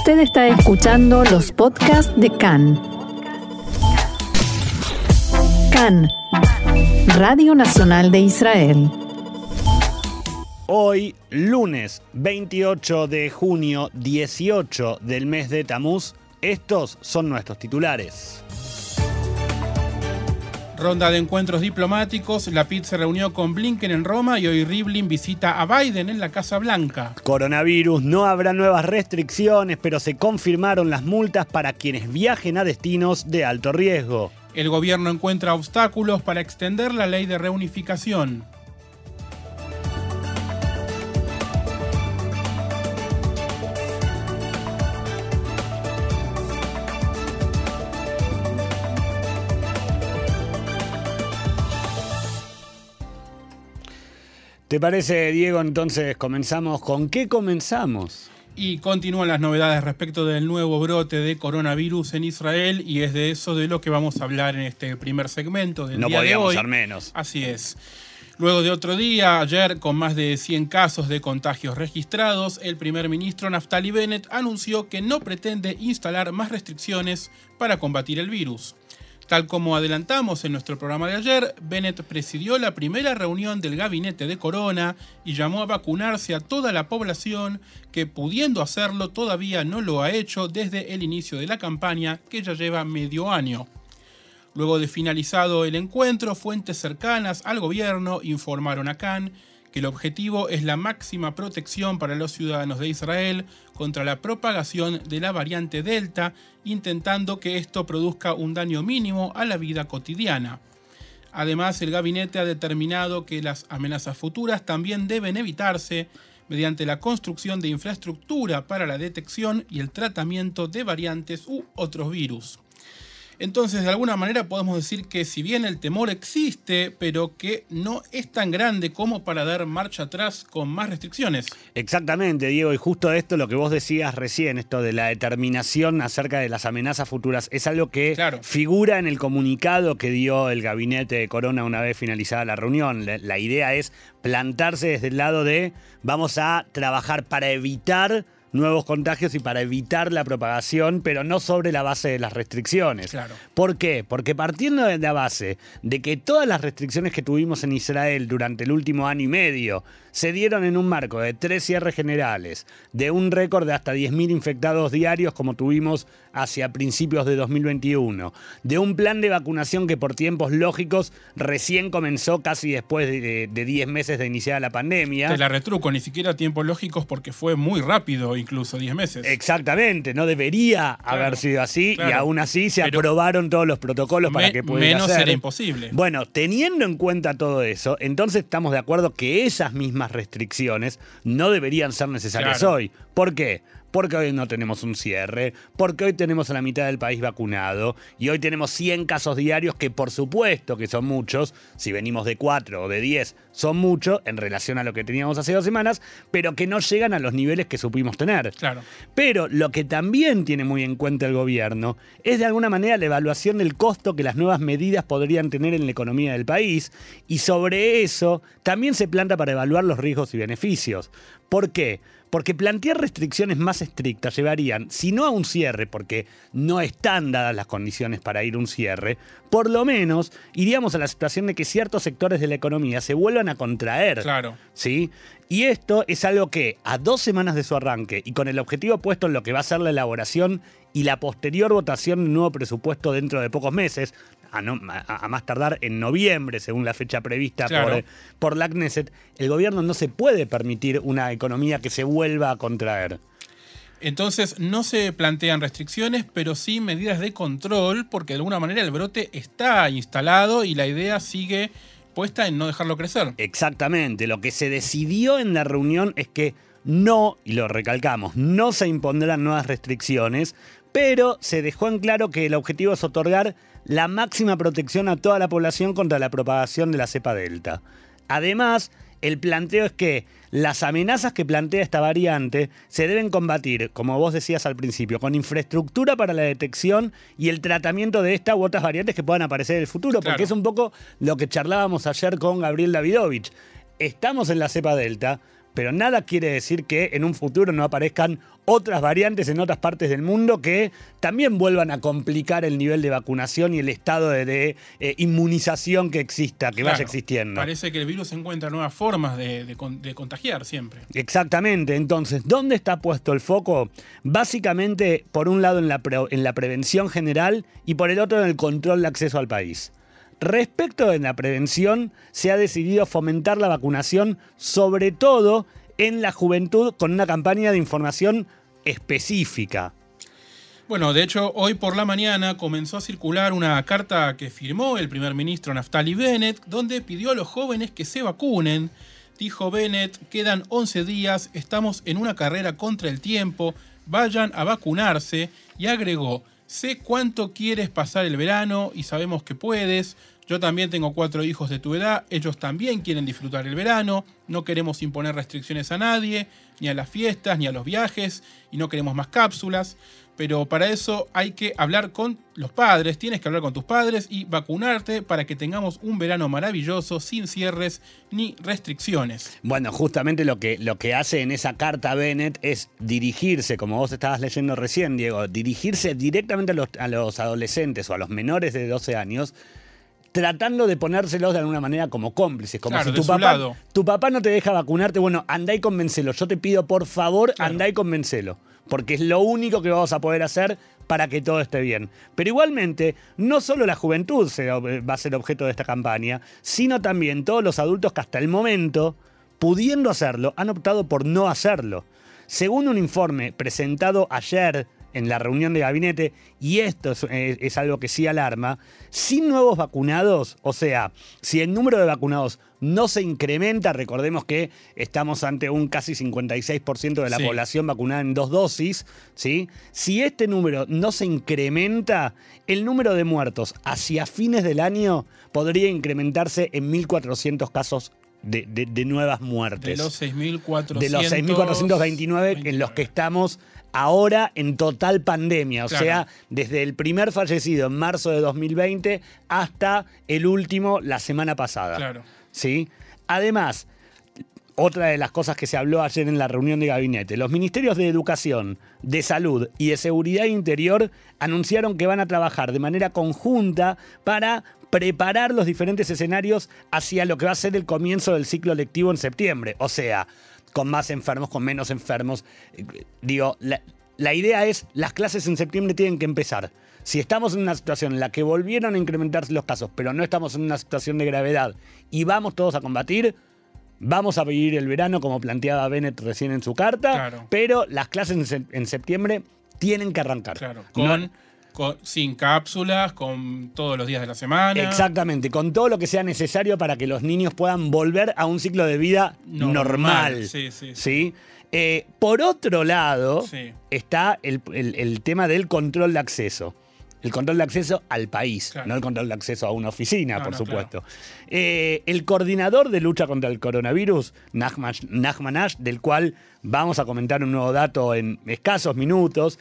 Usted está escuchando los podcasts de CAN. CAN, Radio Nacional de Israel. Hoy, lunes 28 de junio, 18 del mes de Tamuz, estos son nuestros titulares. Ronda de encuentros diplomáticos, la PIT se reunió con Blinken en Roma y hoy Rivlin visita a Biden en la Casa Blanca. Coronavirus, no habrá nuevas restricciones, pero se confirmaron las multas para quienes viajen a destinos de alto riesgo. El gobierno encuentra obstáculos para extender la ley de reunificación. ¿Te parece, Diego? Entonces comenzamos. ¿Con qué comenzamos? Y continúan las novedades respecto del nuevo brote de coronavirus en Israel y es de eso de lo que vamos a hablar en este primer segmento del no día de podíamos hoy. ser menos. Así es. Luego de otro día, ayer con más de 100 casos de contagios registrados, el primer ministro Naftali Bennett anunció que no pretende instalar más restricciones para combatir el virus. Tal como adelantamos en nuestro programa de ayer, Bennett presidió la primera reunión del gabinete de Corona y llamó a vacunarse a toda la población que pudiendo hacerlo todavía no lo ha hecho desde el inicio de la campaña que ya lleva medio año. Luego de finalizado el encuentro, fuentes cercanas al gobierno informaron a Khan que el objetivo es la máxima protección para los ciudadanos de Israel contra la propagación de la variante Delta, intentando que esto produzca un daño mínimo a la vida cotidiana. Además, el gabinete ha determinado que las amenazas futuras también deben evitarse mediante la construcción de infraestructura para la detección y el tratamiento de variantes u otros virus. Entonces, de alguna manera podemos decir que si bien el temor existe, pero que no es tan grande como para dar marcha atrás con más restricciones. Exactamente, Diego, y justo esto lo que vos decías recién, esto de la determinación acerca de las amenazas futuras, es algo que Claro. figura en el comunicado que dio el gabinete de Corona una vez finalizada la reunión. La, la idea es plantarse desde el lado de vamos a trabajar para evitar nuevos contagios y para evitar la propagación, pero no sobre la base de las restricciones. Claro. ¿Por qué? Porque partiendo de la base de que todas las restricciones que tuvimos en Israel durante el último año y medio se dieron en un marco de tres cierres generales, de un récord de hasta 10.000 infectados diarios como tuvimos hacia principios de 2021, de un plan de vacunación que por tiempos lógicos recién comenzó casi después de de 10 meses de iniciada la pandemia. Te la retruco, ni siquiera tiempos lógicos porque fue muy rápido, incluso 10 meses. Exactamente, no debería haber sido así y aún así se Pero aprobaron todos los protocolos para que pudiera menos ser. era imposible. Bueno, teniendo en cuenta todo eso, entonces estamos de acuerdo que esas mismas restricciones no deberían ser necesarias Claro. hoy. ¿Por qué? Porque hoy no tenemos un cierre, porque hoy tenemos a la mitad del país vacunado y hoy tenemos 100 casos diarios que por supuesto que son muchos, si venimos de 4 o de 10 son muchos en relación a lo que teníamos hace dos semanas, pero que no llegan a los niveles que supimos tener. Claro. Pero lo que también tiene muy en cuenta el gobierno es de alguna manera la evaluación del costo que las nuevas medidas podrían tener en la economía del país y sobre eso también se planta para evaluar los riesgos y beneficios. ¿Por qué? Porque plantear restricciones más estrictas llevarían, si no a un cierre, porque no están dadas las condiciones para ir a un cierre, por lo menos iríamos a la situación de que ciertos sectores de la economía se vuelvan a contraer. Claro. ¿sí? Y esto es algo que a dos semanas de su arranque y con el objetivo puesto en lo que va a ser la elaboración y la posterior votación de un nuevo presupuesto dentro de pocos meses, a, no- a- a más tardar en noviembre, según la fecha prevista Claro. por, por la Knesset, el gobierno no se puede permitir una economía que se vuelva a contraer. Entonces no se plantean restricciones, pero sí medidas de control, porque de alguna manera el brote está instalado y la idea sigue puesta en no dejarlo crecer. Exactamente, lo que se decidió en la reunión es que no, y lo recalcamos, no se impondrán nuevas restricciones, pero se dejó en claro que el objetivo es otorgar la máxima protección a toda la población contra la propagación de la cepa delta. Además, el planteo es que las amenazas que plantea esta variante se deben combatir, como vos decías al principio, con infraestructura para la detección y el tratamiento de esta u otras variantes que puedan aparecer en el futuro, Claro. porque es un poco lo que charlábamos ayer con Gabriel Davidovich. Estamos en la cepa delta, pero nada quiere decir que en un futuro no aparezcan otras variantes en otras partes del mundo que también vuelvan a complicar el nivel de vacunación y el estado de, eh, inmunización que exista, que vaya existiendo. Parece que el virus encuentra nuevas formas de, contagiar siempre. Exactamente. Entonces, ¿dónde está puesto el foco? Básicamente, por un lado en la, en la prevención general y por el otro en el control de acceso al país. Respecto de la prevención, se ha decidido fomentar la vacunación, sobre todo en la juventud, con una campaña de información específica. Bueno, de hecho, hoy por la mañana comenzó a circular una carta que firmó el primer ministro Naftali Bennett, donde pidió a los jóvenes que se vacunen. Dijo Bennett, quedan 11 días, estamos en una carrera contra el tiempo, vayan a vacunarse. Y agregó, sé cuánto quieres pasar el verano y sabemos que puedes. Yo también tengo cuatro hijos de tu edad, ellos también quieren disfrutar el verano, no queremos imponer restricciones a nadie, ni a las fiestas, ni a los viajes, y no queremos más cápsulas pero para eso hay que hablar con los padres, tienes que hablar con tus padres y vacunarte para que tengamos un verano maravilloso sin cierres ni restricciones. Bueno, justamente lo que, lo que hace en esa carta Bennett es dirigirse, como vos estabas leyendo recién, Diego, dirigirse directamente a los, a los adolescentes o a los menores de 12 años tratando de ponérselos de alguna manera como cómplices, como si tu papá, tu papá no te deja vacunarte, bueno, andá y convencelo, yo te pido por favor, andá y convencelo porque es lo único que vamos a poder hacer para que todo esté bien. Pero igualmente, no solo la juventud va a ser objeto de esta campaña, sino también todos los adultos que hasta el momento, pudiendo hacerlo, han optado por no hacerlo. Según un informe presentado ayer en la reunión de gabinete, y esto es, algo que sí alarma, sin nuevos vacunados, o sea, si el número de vacunados no se incrementa, recordemos que estamos ante un casi 56% de la población vacunada en dos dosis, ¿sí? si este número no se incrementa, el número de muertos hacia fines del año podría incrementarse en 1.400 casos de, nuevas muertes. De los 6.429 de los 6.429 en los que estamos ahora en total pandemia, o sea, desde el primer fallecido en marzo de 2020 hasta el último la semana pasada. Claro. ¿Sí? Además, otra de las cosas que se habló ayer en la reunión de gabinete, los ministerios de Educación, de Salud y de Seguridad Interior anunciaron que van a trabajar de manera conjunta para preparar los diferentes escenarios hacia lo que va a ser el comienzo del ciclo lectivo en septiembre. O sea, con más enfermos, con menos enfermos. Digo, la, idea es, las clases en septiembre tienen que empezar. Si estamos en una situación en la que volvieron a incrementarse los casos, pero no estamos en una situación de gravedad y vamos todos a combatir, vamos a vivir el verano como planteaba Bennett recién en su carta, pero las clases en, septiembre tienen que arrancar. Claro, con sin cápsulas, con todos los días de la semana. Exactamente, con todo lo que sea necesario para que los niños puedan volver a un ciclo de vida normal. Sí, sí. ¿sí? Eh, por otro lado, está el, tema del control de acceso. El control de acceso al país, no el control de acceso a una oficina, por supuesto. Eh, el coordinador de lucha contra el coronavirus, Nachman Ash, del cual vamos a comentar un nuevo dato en escasos minutos,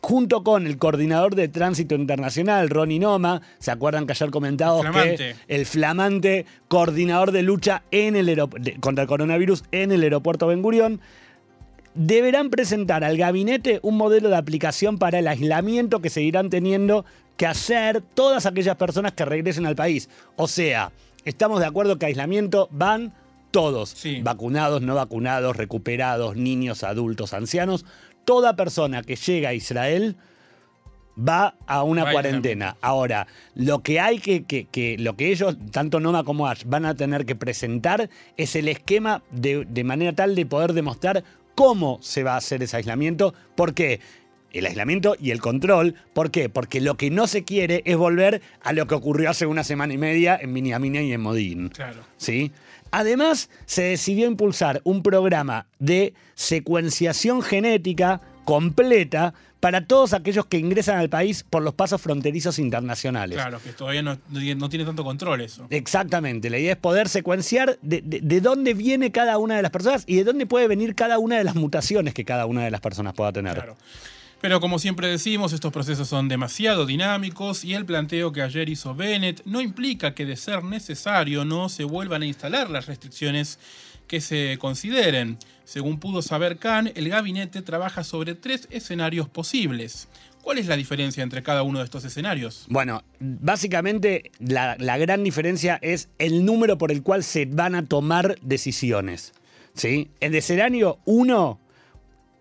junto con el coordinador de tránsito internacional, Ronnie Noma, ¿se acuerdan que ayer comentamos que el flamante coordinador de lucha en el contra el coronavirus en el aeropuerto Ben Gurión, deberán presentar al gabinete un modelo de aplicación para el aislamiento que seguirán teniendo que hacer todas aquellas personas que regresen al país. O sea, estamos de acuerdo que aislamiento van todos, vacunados, no vacunados, recuperados, niños, adultos, ancianos, toda persona que llega a Israel va a una cuarentena. Ahora, lo que hay que, que, lo que ellos, tanto Noma como Ash, van a tener que presentar es el esquema de, de manera tal de poder demostrar cómo se va a hacer ese aislamiento. ¿Por qué? el aislamiento y el control. ¿Por qué? Porque lo que no se quiere es volver a lo que ocurrió hace una semana y media en Miniamina y en Modín. Claro. ¿Sí? Además, se decidió impulsar un programa de secuenciación genética completa para todos aquellos que ingresan al país por los pasos fronterizos internacionales. Claro, que todavía no, tiene tanto control eso. Exactamente, la idea es poder secuenciar de, de, dónde viene cada una de las personas y de dónde puede venir cada una de las mutaciones que cada una de las personas pueda tener. Claro. Pero como siempre decimos, estos procesos son demasiado dinámicos y el planteo que ayer hizo Bennett no implica que de ser necesario no se vuelvan a instalar las restricciones que se consideren. Según pudo saber Khan, el gabinete trabaja sobre tres escenarios posibles. ¿Cuál es la diferencia entre cada uno de estos escenarios? Bueno, básicamente la, gran diferencia es el número por el cual se van a tomar decisiones. ¿sí? El escenario 1,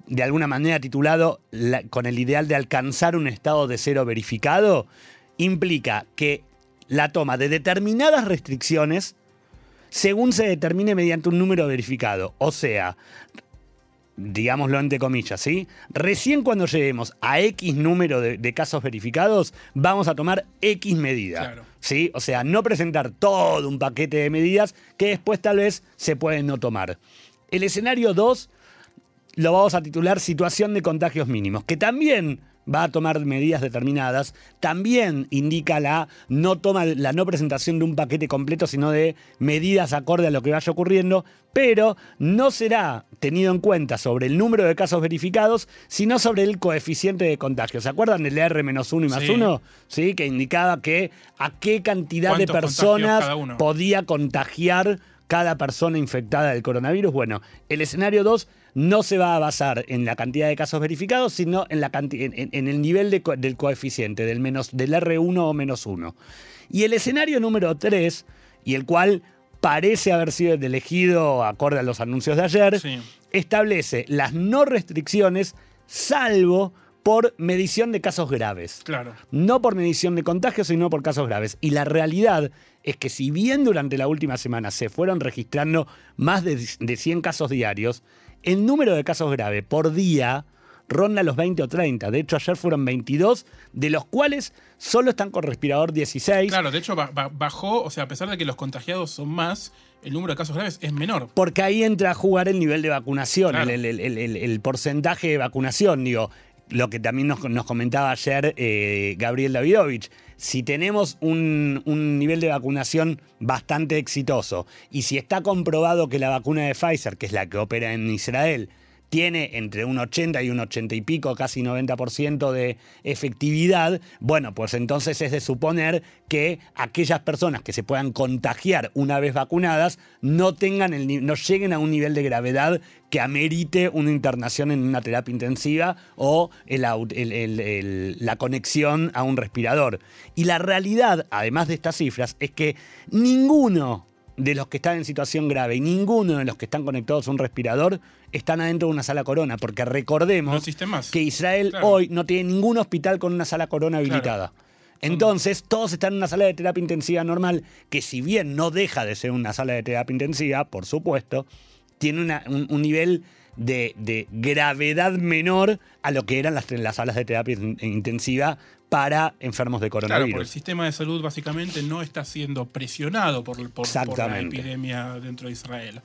de alguna manera titulado la- con el ideal de alcanzar un estado de cero verificado, implica que la toma de determinadas restricciones según se determine mediante un número verificado. O sea, digámoslo entre comillas, ¿sí? Recién cuando lleguemos a X número de, de casos verificados, vamos a tomar X medida. Claro. ¿Sí? O sea, no presentar todo un paquete de medidas que después tal vez se pueden no tomar. El escenario 2 lo vamos a titular situación de contagios mínimos, que también va a tomar medidas determinadas, también indica la no toma la no presentación de un paquete completo, sino de medidas acorde a lo que vaya ocurriendo, pero no será tenido en cuenta sobre el número de casos verificados, sino sobre el coeficiente de contagio. ¿Se acuerdan del R-1 y más Sí. 1? Sí, que indicaba que a qué cantidad de ¿Cuántos contagios personas podía contagiar cada persona infectada del coronavirus. Bueno, el escenario 2 no se va a basar en la cantidad de casos verificados, sino en, la canti- en- el nivel de co- del coeficiente, del, menos, del R1 o menos 1. Y el escenario número 3, y el cual parece haber sido el elegido acorde a los anuncios de ayer, Sí. establece las no restricciones, salvo por medición de casos graves Claro. no por medición de contagios, sino por casos graves. Y la realidad es que si bien durante la última semana se fueron registrando más de, de 100 casos diarios, el número de casos graves por día ronda los 20 o 30. De hecho, ayer fueron 22, de los cuales solo están con respirador 16. Claro, de hecho ba- ba- bajó, o sea, a pesar de que los contagiados son más, el número de casos graves es menor. Porque ahí entra a jugar el nivel de vacunación, Claro. el, el- el- el- el porcentaje de vacunación. Digo, lo que también nos, comentaba ayer eh, Gabriel Davidovich. Si tenemos un, un nivel de vacunación bastante exitoso y si está comprobado que la vacuna de Pfizer, que es la que opera en Israel, tiene entre un 80 y un 80 y pico, casi 90% de efectividad, bueno, pues entonces es de suponer que aquellas personas que se puedan contagiar una vez vacunadas no tengan no lleguen a un nivel de gravedad que amerite una internación en una terapia intensiva o la conexión a un respirador. Y la realidad, además de estas cifras, es que ninguno de los que están en situación grave y ninguno de los que están conectados a un respirador están adentro de una sala corona, porque recordemos que Israel Claro. hoy no tiene ningún hospital con una sala corona Claro. habilitada. Entonces, todos están en una sala de terapia intensiva normal, que si bien no deja de ser una sala de terapia intensiva, por supuesto, tiene una- un, un nivel de, de gravedad menor a lo que eran las, las salas de terapia in- intensiva para enfermos de Claro, porque el coronavirus. sistema de salud básicamente no está siendo presionado por, por- por la epidemia dentro de Israel.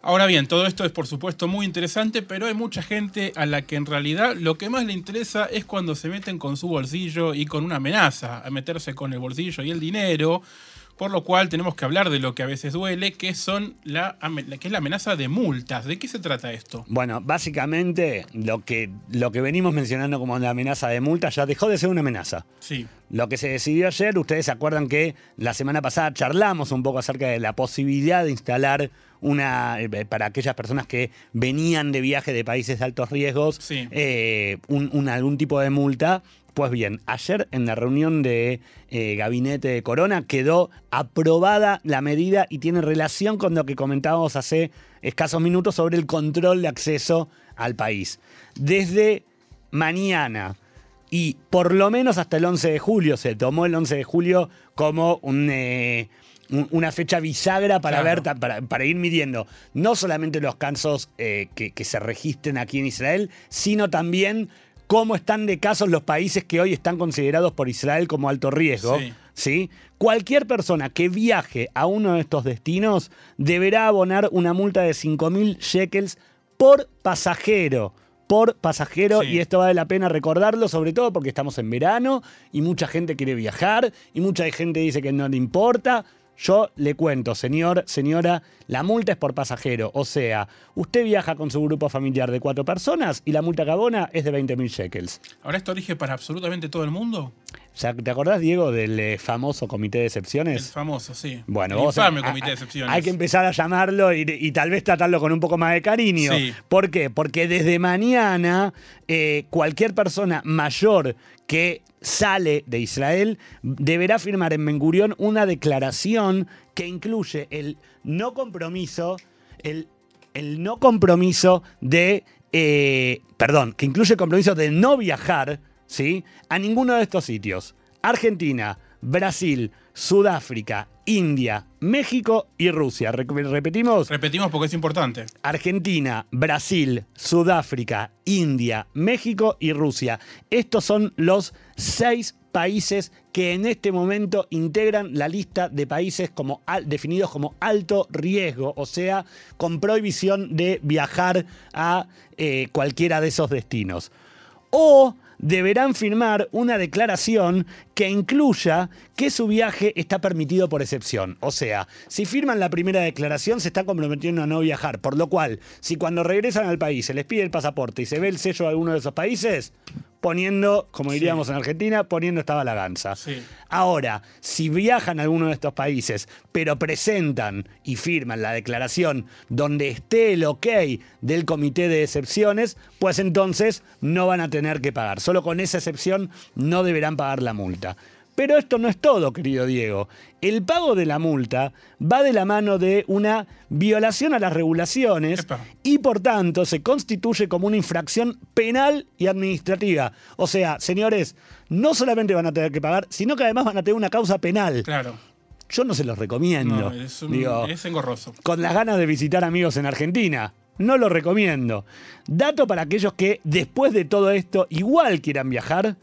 Ahora bien, todo esto es por supuesto muy interesante, pero hay mucha gente a la que en realidad lo que más le interesa es cuando se meten con su bolsillo y con una amenaza, a meterse con el bolsillo y el dinero, por lo cual tenemos que hablar de lo que a veces duele, que, son la, que es la amenaza de multas. ¿De qué se trata esto? Bueno, básicamente lo que, lo que venimos mencionando como una amenaza de multa ya dejó de ser una amenaza. Sí, Lo que se decidió ayer, ustedes se acuerdan que la semana pasada charlamos un poco acerca de la posibilidad de instalar una, eh, para aquellas personas que venían de viaje de países de altos riesgos, Sí. eh, un- un- algún tipo de multa. Pues bien, ayer en la reunión de eh, gabinete de Corona quedó aprobada la medida y tiene relación con lo que comentábamos hace escasos minutos sobre el control de acceso al país. Desde mañana y por lo menos hasta el 11 de julio, se tomó el 11 de julio como un, eh, un- una fecha bisagra para, Claro. ver, para, para ir midiendo no solamente los casos eh, que, que se registren aquí en Israel, sino también cómo están de casos los países que hoy están considerados por Israel como alto riesgo. Sí. ¿sí? Cualquier persona que viaje a uno de estos destinos deberá abonar una multa de 5.000 shekels por pasajero. Por pasajero, Sí. y esto vale la pena recordarlo, sobre todo porque estamos en verano y mucha gente quiere viajar y mucha gente dice que no le importa. Yo le cuento, señor, señora, la multa es por pasajero. O sea, usted viaja con su grupo familiar de cuatro personas y la multa que abona es de 20.000 shekels. ¿ahora esto rige para absolutamente todo el mundo? ¿Te acordás, Diego, del eh, famoso comité de El excepciones? famoso, sí. Bueno, el vamos a- infame a- comité de a- excepciones. Hay que empezar a llamarlo y, y tal vez tratarlo con un poco más de cariño. Sí. ¿Por qué? Porque desde mañana eh, cualquier persona mayor que sale de Israel deberá firmar en Ben Gurión una declaración que incluye el no compromiso, el, el no compromiso de, eh, perdón, que incluye el compromiso de no viajar, ¿sí? A ninguno de estos sitios. Argentina, Brasil, Sudáfrica, India, México y Rusia. Repetimos. Repetimos porque es importante. Argentina, Brasil, Sudáfrica, India, México y Rusia. Estos son los seis países que en este momento integran la lista de países como al- definidos como alto riesgo, o sea, con prohibición de viajar a eh, cualquiera de esos destinos. O deberán firmar una declaración que incluya que su viaje está permitido por excepción. O sea, si firman la primera declaración se están comprometiendo a no viajar, por lo cual, si cuando regresan al país se les pide el pasaporte y se ve el sello de alguno de esos países, poniendo, como diríamos en Argentina, poniendo esta balaganza. Sí. Ahora, si viajan a alguno de estos países, pero presentan y firman la declaración donde esté el ok del comité de excepciones, pues entonces no van a tener que pagar. Solo con esa excepción no deberán pagar la multa. Pero esto no es todo, querido Diego. El pago de la multa va de la mano de una violación a las regulaciones Epa. y por tanto se constituye como una infracción penal y administrativa. O sea, señores, no solamente van a tener que pagar, sino que además van a tener una causa penal. Claro. Yo no se los recomiendo. No, es, un- Digo, es engorroso. con las ganas de visitar amigos en Argentina. No lo recomiendo. Dato para aquellos que después de todo esto igual quieran viajar,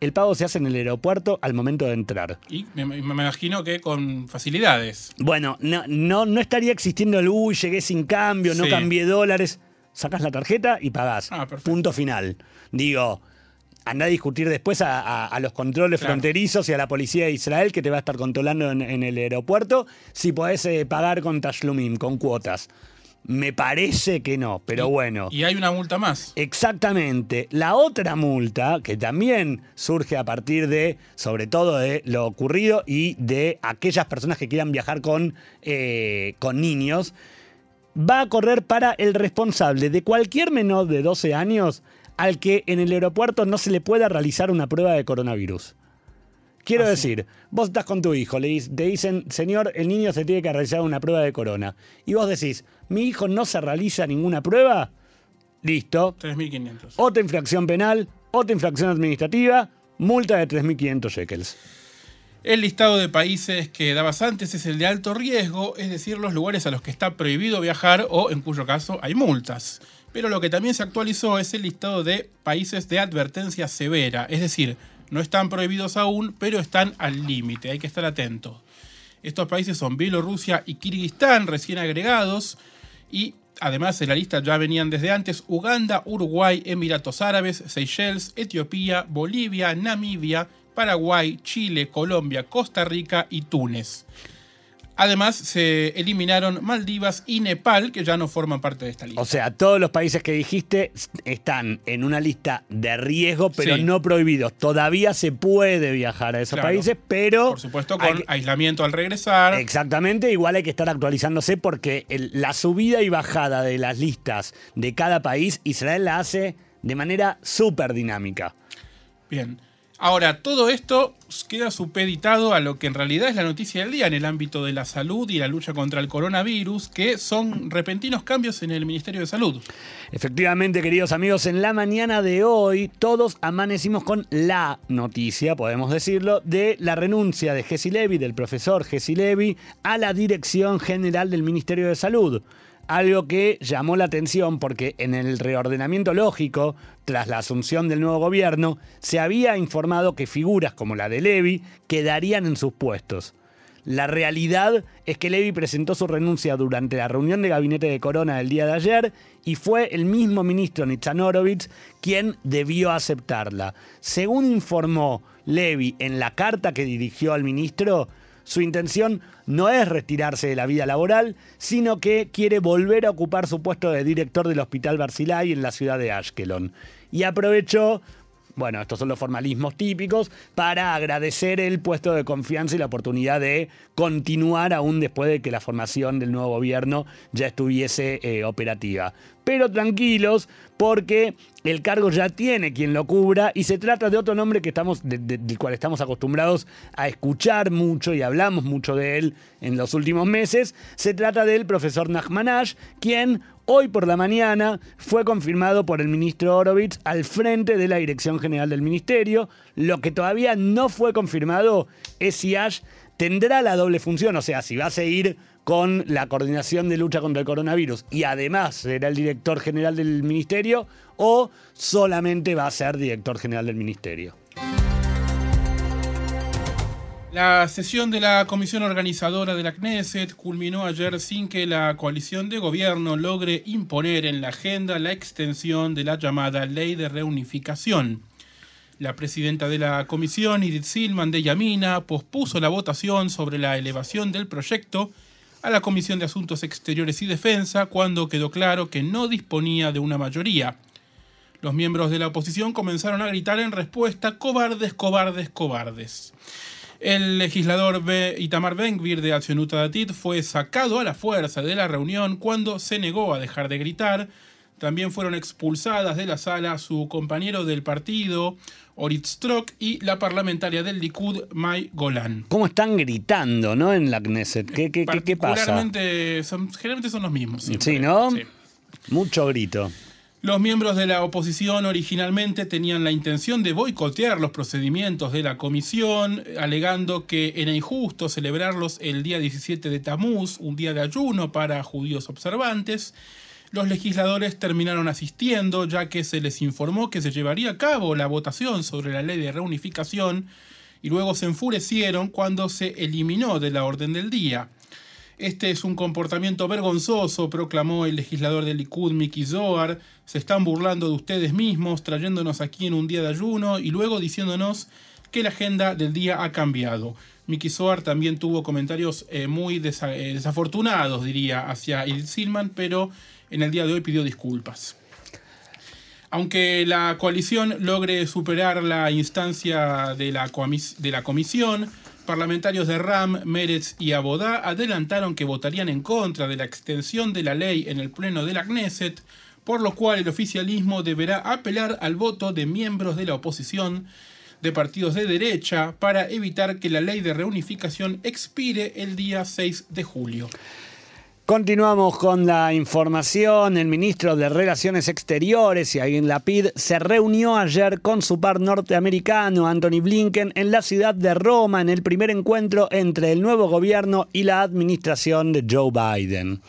el pago se hace en el aeropuerto al momento de entrar. Y me, imagino que con facilidades. Bueno, no, no, no estaría existiendo el uy, llegué sin cambio, no Sí. cambié dólares. Sacás la tarjeta y pagás. Ah, perfecto. Punto final. Digo, anda a discutir después a, a- a los controles Claro. fronterizos y a la policía de Israel que te va a estar controlando en, en el aeropuerto si podés eh, pagar con Tashlumim, con cuotas. Me parece que no, pero bueno. Y hay una multa más. Exactamente. La otra multa, que también surge a partir de, sobre todo, de lo ocurrido y de aquellas personas que quieran viajar con, eh, con niños, va a correr para el responsable de cualquier menor de 12 años al que en el aeropuerto no se le pueda realizar una prueba de coronavirus. Quiero Ah, sí. decir, vos estás con tu hijo, le te dicen, señor, el niño se tiene que realizar una prueba de corona. Y vos decís, mi hijo no se realiza ninguna prueba. Listo. 3.500. Otra infracción penal, otra infracción administrativa, multa de 3.500 shekels. El listado de países que dabas antes es el de alto riesgo, es decir, los lugares a los que está prohibido viajar o en cuyo caso hay multas. Pero lo que también se actualizó es el listado de países de advertencia severa, es decir, no están prohibidos aún, pero están al límite, hay que estar atento. Estos países son Bielorrusia y Kirguistán, recién agregados, y además en la lista ya venían desde antes Uganda, Uruguay, Emiratos Árabes, Seychelles, Etiopía, Bolivia, Namibia, Paraguay, Chile, Colombia, Costa Rica y Túnez. Además, se eliminaron Maldivas y Nepal, que ya no forman parte de esta lista. O sea, todos los países que dijiste están en una lista de riesgo, pero Sí. no prohibidos. Todavía se puede viajar a esos Claro. países, pero... Por supuesto, con aislamiento al regresar. Exactamente, igual hay que estar actualizándose porque el- la subida y bajada de las listas de cada país, Israel la hace de manera súper dinámica. Bien. Ahora, todo esto queda supeditado a lo que en realidad es la noticia del día en el ámbito de la salud y la lucha contra el coronavirus, que son repentinos cambios en el Ministerio de Salud. Efectivamente, queridos amigos, en la mañana de hoy todos amanecimos con la noticia, podemos decirlo, de la renuncia de Gessi Levy, del profesor Gessi Levy, a la dirección general del Ministerio de Salud. Algo que llamó la atención porque en el reordenamiento lógico, tras la asunción del nuevo gobierno, se había informado que figuras como la de Levy quedarían en sus puestos. La realidad es que Levy presentó su renuncia durante la reunión de gabinete de Corona del día de ayer y fue el mismo ministro Nitzan Horowitz quien debió aceptarla. Según informó Levy en la carta que dirigió al ministro, su intención no es retirarse de la vida laboral, sino que quiere volver a ocupar su puesto de director del Hospital Barzilai en la ciudad de Ashkelon. Y aprovechó bueno, estos son los formalismos típicos para agradecer el puesto de confianza y la oportunidad de continuar aún después de que la formación del nuevo gobierno ya estuviese eh, operativa. Pero tranquilos, porque el cargo ya tiene quien lo cubra y se trata de otro nombre que estamos, del cual estamos acostumbrados a escuchar mucho y hablamos mucho de él en los últimos meses. Se trata del profesor Nachmanash, quien hoy por la mañana fue confirmado por el ministro Horowitz al frente de la Dirección General del Ministerio. Lo que todavía no fue confirmado es si tendrá la doble función, o sea, si va a seguir con la coordinación de lucha contra el coronavirus y además será el director general del ministerio o solamente va a ser director general del ministerio. La sesión de la comisión organizadora de la Knesset culminó ayer sin que la coalición de gobierno logre imponer en la agenda la extensión de la llamada ley de reunificación. La presidenta de la comisión, Edith Silman de Yamina, pospuso la votación sobre la elevación del proyecto a la Comisión de Asuntos Exteriores y Defensa cuando quedó claro que no disponía de una mayoría. Los miembros de la oposición comenzaron a gritar en respuesta, cobardes, cobardes, cobardes. El legislador Itamar Ben-Gvir de Accionuta Datit fue sacado a la fuerza de la reunión cuando se negó a dejar de gritar. También fueron expulsadas de la sala su compañero del partido, Orit Strock, y la parlamentaria del Likud, Mai Golan. ¿Cómo están gritando, no? En la Knesset. ¿Qué, qué, qué, pasa? Son, generalmente son los mismos. Sí, ¿no? Mucho grito. Los miembros de la oposición originalmente tenían la intención de boicotear los procedimientos de la comisión, alegando que era injusto celebrarlos el día 17 de Tamuz, un día de ayuno para judíos observantes. Los legisladores terminaron asistiendo, ya que se les informó que se llevaría a cabo la votación sobre la ley de reunificación, y luego se enfurecieron cuando se eliminó de la orden del día. Este es un comportamiento vergonzoso, proclamó el legislador del Likud, Miki Zohar. Se están burlando de ustedes mismos, trayéndonos aquí en un día de ayuno y luego diciéndonos que la agenda del día ha cambiado. Miki Zohar también tuvo comentarios eh, muy eh, desafortunados, diría, hacia Il Silman, pero en el día de hoy pidió disculpas. Aunque la coalición logre superar la instancia de la, comisión, parlamentarios de RAM, Meretz y Abodá adelantaron que votarían en contra de la extensión de la ley en el pleno de la Knesset, por lo cual el oficialismo deberá apelar al voto de miembros de la oposición de partidos de derecha para evitar que la ley de reunificación expire el día 6 de julio. Continuamos con la información. El ministro de Relaciones Exteriores, Yair Lapid, se reunió ayer con su par norteamericano, Anthony Blinken, en la ciudad de Roma en el primer encuentro entre el nuevo gobierno y la administración de Joe Biden.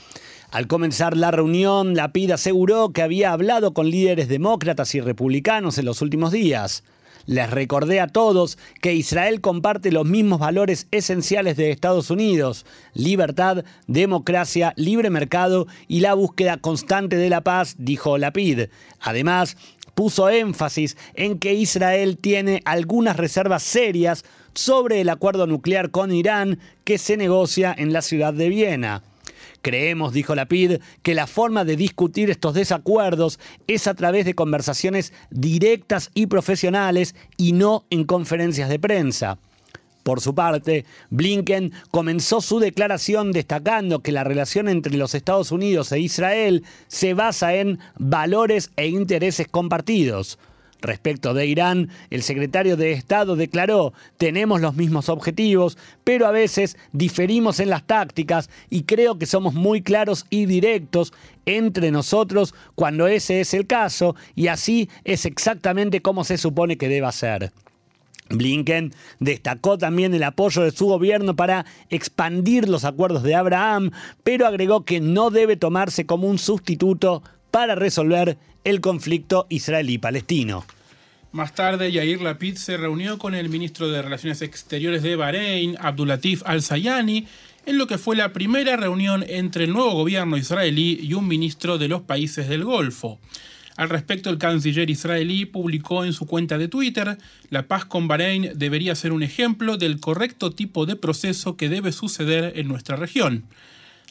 Al comenzar la reunión, Lapid aseguró que había hablado con líderes demócratas y republicanos en los últimos días. Les recordé a todos que Israel comparte los mismos valores esenciales de Estados Unidos, libertad, democracia, libre mercado y la búsqueda constante de la paz, dijo Lapid. Además, puso énfasis en que Israel tiene algunas reservas serias sobre el acuerdo nuclear con Irán que se negocia en la ciudad de Viena. Creemos, dijo Lapid, que la forma de discutir estos desacuerdos es a través de conversaciones directas y profesionales y no en conferencias de prensa. Por su parte, Blinken comenzó su declaración destacando que la relación entre los Estados Unidos e Israel se basa en valores e intereses compartidos. Respecto de Irán, el secretario de Estado declaró, tenemos los mismos objetivos, pero a veces diferimos en las tácticas y creo que somos muy claros y directos entre nosotros cuando ese es el caso y así es exactamente como se supone que deba ser. Blinken destacó también el apoyo de su gobierno para expandir los acuerdos de Abraham, pero agregó que no debe tomarse como un sustituto para resolver el conflicto israelí-palestino. Más tarde, Yair Lapid se reunió con el ministro de Relaciones Exteriores de Bahrein, Abdulatif al-Sayani, en lo que fue la primera reunión entre el nuevo gobierno israelí y un ministro de los países del Golfo. Al respecto, el canciller israelí publicó en su cuenta de Twitter, la paz con Bahrein debería ser un ejemplo del correcto tipo de proceso que debe suceder en nuestra región.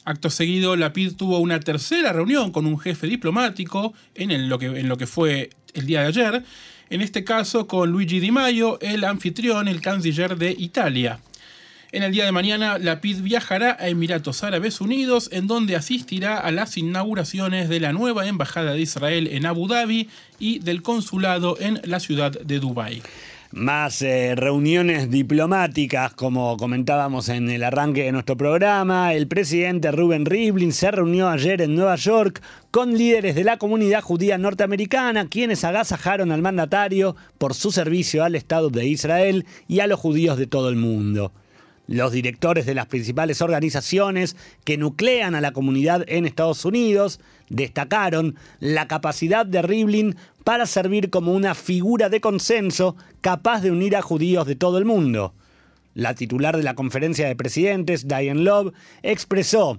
Acto seguido, Lapid tuvo una tercera reunión con un jefe diplomático en, lo, que, fue el día de ayer, en este caso con Luigi Di Maio, el anfitrión, el canciller de Italia. En el día de mañana, la PID viajará a Emiratos Árabes Unidos, en donde asistirá a las inauguraciones de la nueva Embajada de Israel en Abu Dhabi y del consulado en la ciudad de Dubái más eh, reuniones diplomáticas, como comentábamos en el arranque de nuestro programa. El presidente Ruben Rivlin se reunió ayer en Nueva York con líderes de la comunidad judía norteamericana, quienes agasajaron al mandatario por su servicio al Estado de Israel y a los judíos de todo el mundo. Los directores de las principales organizaciones que nuclean a la comunidad en Estados Unidos destacaron la capacidad de Rivlin para servir como una figura de consenso capaz de unir a judíos de todo el mundo. La titular de la conferencia de presidentes, Diane Love, expresó,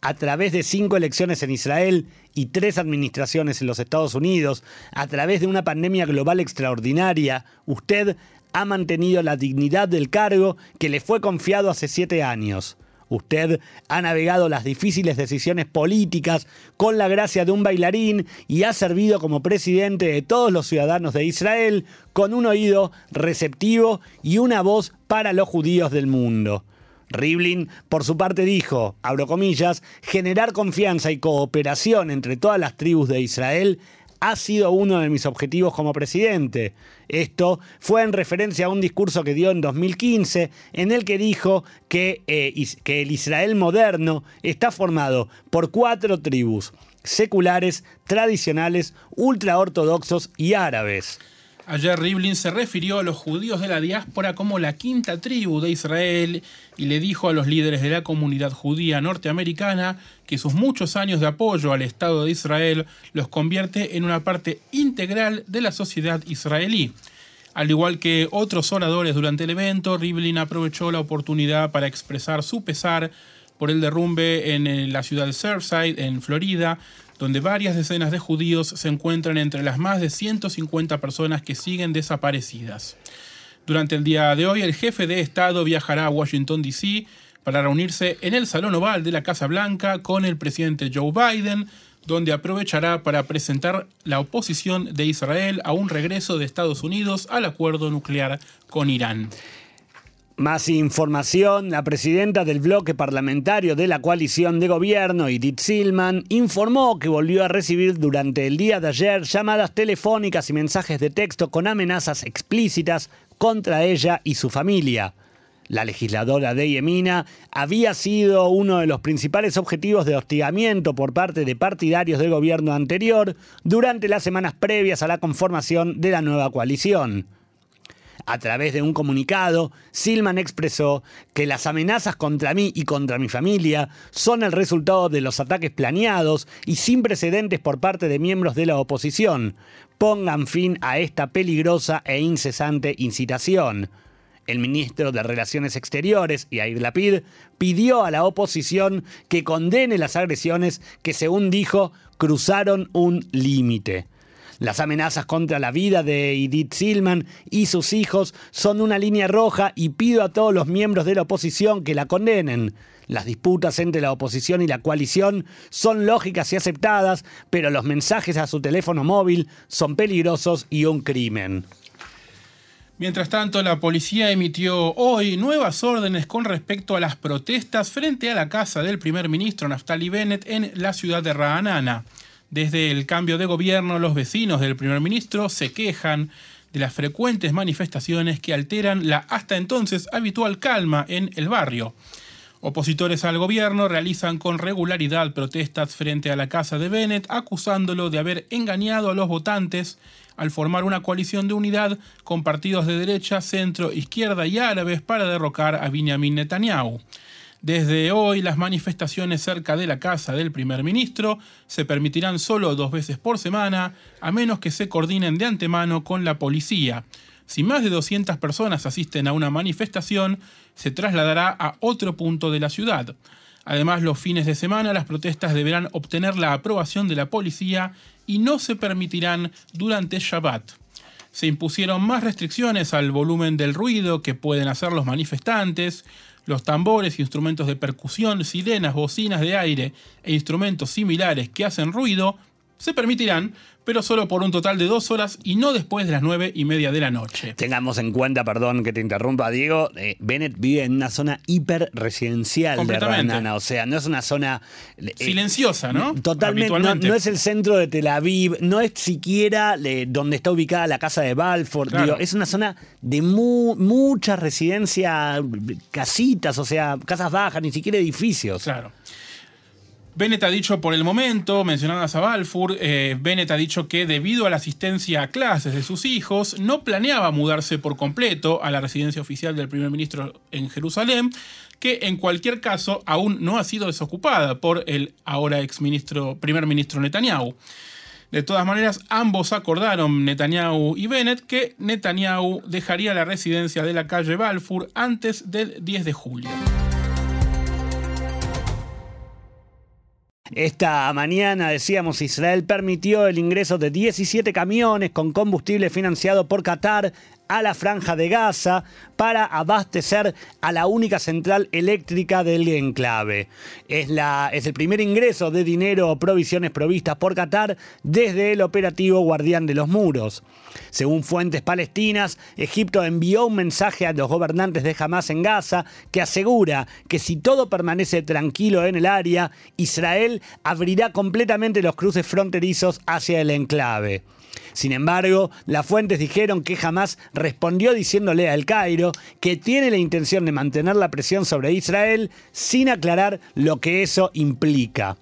a través de cinco elecciones en Israel y tres administraciones en los Estados Unidos, a través de una pandemia global extraordinaria, usted ha mantenido la dignidad del cargo que le fue confiado hace siete años. Usted ha navegado las difíciles decisiones políticas con la gracia de un bailarín y ha servido como presidente de todos los ciudadanos de Israel con un oído receptivo y una voz para los judíos del mundo. Rivlin, por su parte, dijo, abro comillas, generar confianza y cooperación entre todas las tribus de Israel ha sido uno de mis objetivos como presidente. Esto fue en referencia a un discurso que dio en 2015 en el que dijo que, eh, que el Israel moderno está formado por cuatro tribus, seculares, tradicionales, ultraortodoxos y árabes. Ayer Rivlin se refirió a los judíos de la diáspora como la quinta tribu de Israel y le dijo a los líderes de la comunidad judía norteamericana que sus muchos años de apoyo al Estado de Israel los convierte en una parte integral de la sociedad israelí. Al igual que otros oradores durante el evento, Rivlin aprovechó la oportunidad para expresar su pesar por el derrumbe en la ciudad de Surfside, en Florida, donde varias decenas de judíos se encuentran entre las más de 150 personas que siguen desaparecidas. Durante el día de hoy, el jefe de Estado viajará a Washington, D.C. para reunirse en el Salón Oval de la Casa Blanca con el presidente Joe Biden, donde aprovechará para presentar la oposición de Israel a un regreso de Estados Unidos al acuerdo nuclear con Irán. Más información, la presidenta del bloque parlamentario de la coalición de gobierno, Edith Silman, informó que volvió a recibir durante el día de ayer llamadas telefónicas y mensajes de texto con amenazas explícitas contra ella y su familia. La legisladora de Yemina había sido uno de los principales objetivos de hostigamiento por parte de partidarios del gobierno anterior durante las semanas previas a la conformación de la nueva coalición. A través de un comunicado, Silman expresó que las amenazas contra mí y contra mi familia son el resultado de los ataques planeados y sin precedentes por parte de miembros de la oposición. Pongan fin a esta peligrosa e incesante incitación. El ministro de Relaciones Exteriores, Yair Lapid, pidió a la oposición que condene las agresiones que, según dijo, cruzaron un límite. Las amenazas contra la vida de Edith Silman y sus hijos son una línea roja y pido a todos los miembros de la oposición que la condenen. Las disputas entre la oposición y la coalición son lógicas y aceptadas, pero los mensajes a su teléfono móvil son peligrosos y un crimen. Mientras tanto, la policía emitió hoy nuevas órdenes con respecto a las protestas frente a la casa del primer ministro Naftali Bennett en la ciudad de Ra'anana. Desde el cambio de gobierno, los vecinos del primer ministro se quejan de las frecuentes manifestaciones que alteran la hasta entonces habitual calma en el barrio. Opositores al gobierno realizan con regularidad protestas frente a la casa de Bennett, acusándolo de haber engañado a los votantes al formar una coalición de unidad con partidos de derecha, centro, izquierda y árabes para derrocar a Benjamin Netanyahu. Desde hoy, las manifestaciones cerca de la casa del primer ministro se permitirán solo dos veces por semana, a menos que se coordinen de antemano con la policía. Si más de 200 personas asisten a una manifestación, se trasladará a otro punto de la ciudad. Además, los fines de semana las protestas deberán obtener la aprobación de la policía y no se permitirán durante Shabbat. Se impusieron más restricciones al volumen del ruido que pueden hacer los manifestantes, los tambores, instrumentos de percusión, sirenas, bocinas de aire e instrumentos similares que hacen ruido se permitirán, pero solo por un total de dos horas y no después de las nueve y media de la noche. Tengamos en cuenta, perdón que te interrumpa, Diego, eh, Bennett vive en una zona hiper residencial de. Ranana, o sea, no es una zona... eh, Silenciosa, ¿no? Totalmente, no, es el centro de Tel Aviv, no es siquiera eh, donde está ubicada la casa de Balfour, Claro. digo, es una zona de mu- mucha residencia, casitas, o sea, casas bajas, ni siquiera edificios. Claro. Bennett ha dicho por el momento, mencionadas a Balfour, eh, Bennett ha dicho que debido a la asistencia a clases de sus hijos, no planeaba mudarse por completo a la residencia oficial del primer ministro en Jerusalén, que en cualquier caso aún no ha sido desocupada por el ahora ex ministro, primer ministro Netanyahu. De todas maneras, ambos acordaron, Netanyahu y Bennett, que Netanyahu dejaría la residencia de la calle Balfour antes del 10 de julio. Esta mañana, decíamos, Israel permitió el ingreso de 17 camiones con combustible financiado por Qatar a la franja de Gaza para abastecer a la única central eléctrica del enclave. Es, la, es el primer ingreso de dinero o provisiones provistas por Qatar desde el operativo Guardián de los Muros. Según fuentes palestinas, Egipto envió un mensaje a los gobernantes de Hamas en Gaza que asegura que si todo permanece tranquilo en el área, Israel abrirá completamente los cruces fronterizos hacia el enclave. Sin embargo, las fuentes dijeron que Hamas respondió diciéndole a El Cairo que tiene la intención de mantener la presión sobre Israel sin aclarar lo que eso implica.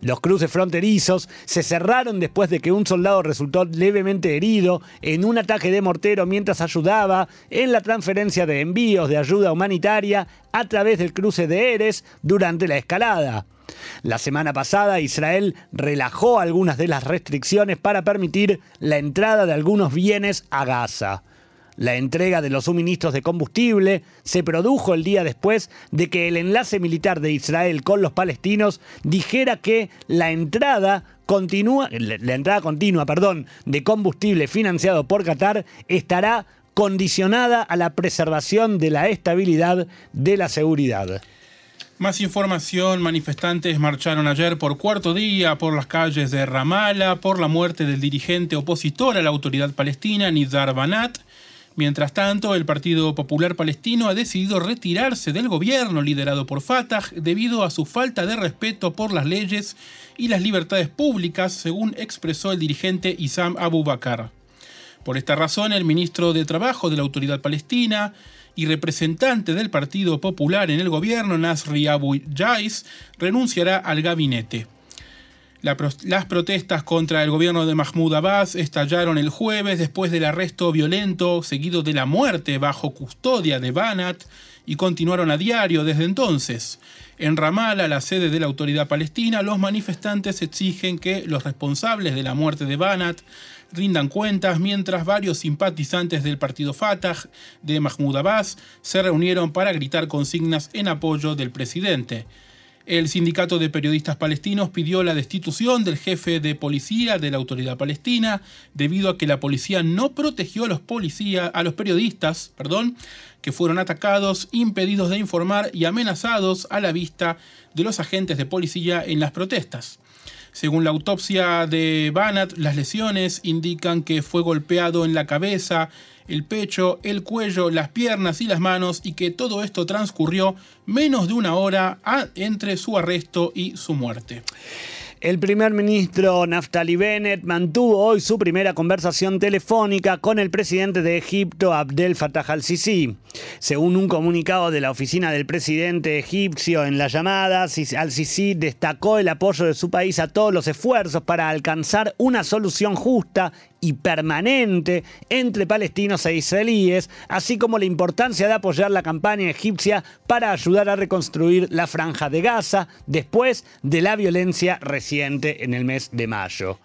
Los cruces fronterizos se cerraron después de que un soldado resultó levemente herido en un ataque de mortero mientras ayudaba en la transferencia de envíos de ayuda humanitaria a través del cruce de Eres durante la escalada. La semana pasada Israel relajó algunas de las restricciones para permitir la entrada de algunos bienes a Gaza. La entrega de los suministros de combustible se produjo el día después de que el enlace militar de Israel con los palestinos dijera que la entrada continúa, la entrada continua, perdón, de combustible financiado por Qatar estará condicionada a la preservación de la estabilidad de la seguridad. Más información, manifestantes marcharon ayer por cuarto día por las calles de Ramallah por la muerte del dirigente opositor a la autoridad palestina, Nizar Banat. Mientras tanto, el Partido Popular Palestino ha decidido retirarse del gobierno liderado por Fatah debido a su falta de respeto por las leyes y las libertades públicas, según expresó el dirigente Isam Abu Bakr. Por esta razón, el ministro de Trabajo de la Autoridad Palestina y representante del Partido Popular en el gobierno, Nasri Abu Yais, renunciará al gabinete. Las protestas contra el gobierno de Mahmoud Abbas estallaron el jueves después del arresto violento seguido de la muerte bajo custodia de Banat y continuaron a diario desde entonces. En Ramallah, la sede de la autoridad palestina, los manifestantes exigen que los responsables de la muerte de Banat rindan cuentas mientras varios simpatizantes del partido Fatah de Mahmoud Abbas se reunieron para gritar consignas en apoyo del presidente. El sindicato de periodistas palestinos pidió la destitución del jefe de policía de la autoridad palestina debido a que la policía no protegió a los a los periodistas, perdón, que fueron atacados, impedidos de informar y amenazados a la vista de los agentes de policía en las protestas. Según la autopsia de Banat, las lesiones indican que fue golpeado en la cabeza, el pecho, el cuello, las piernas y las manos y que todo esto transcurrió menos de una hora entre su arresto y su muerte. El primer ministro Naftali Bennett mantuvo hoy su primera conversación telefónica con el presidente de Egipto, Abdel Fattah al-Sisi. Según un comunicado de la oficina del presidente egipcio en la llamada, Sis- al-Sisi destacó el apoyo de su país a todos los esfuerzos para alcanzar una solución justa y permanente entre palestinos e israelíes, así como la importancia de apoyar la campaña egipcia para ayudar a reconstruir la franja de Gaza después de la violencia reciente en el mes de mayo.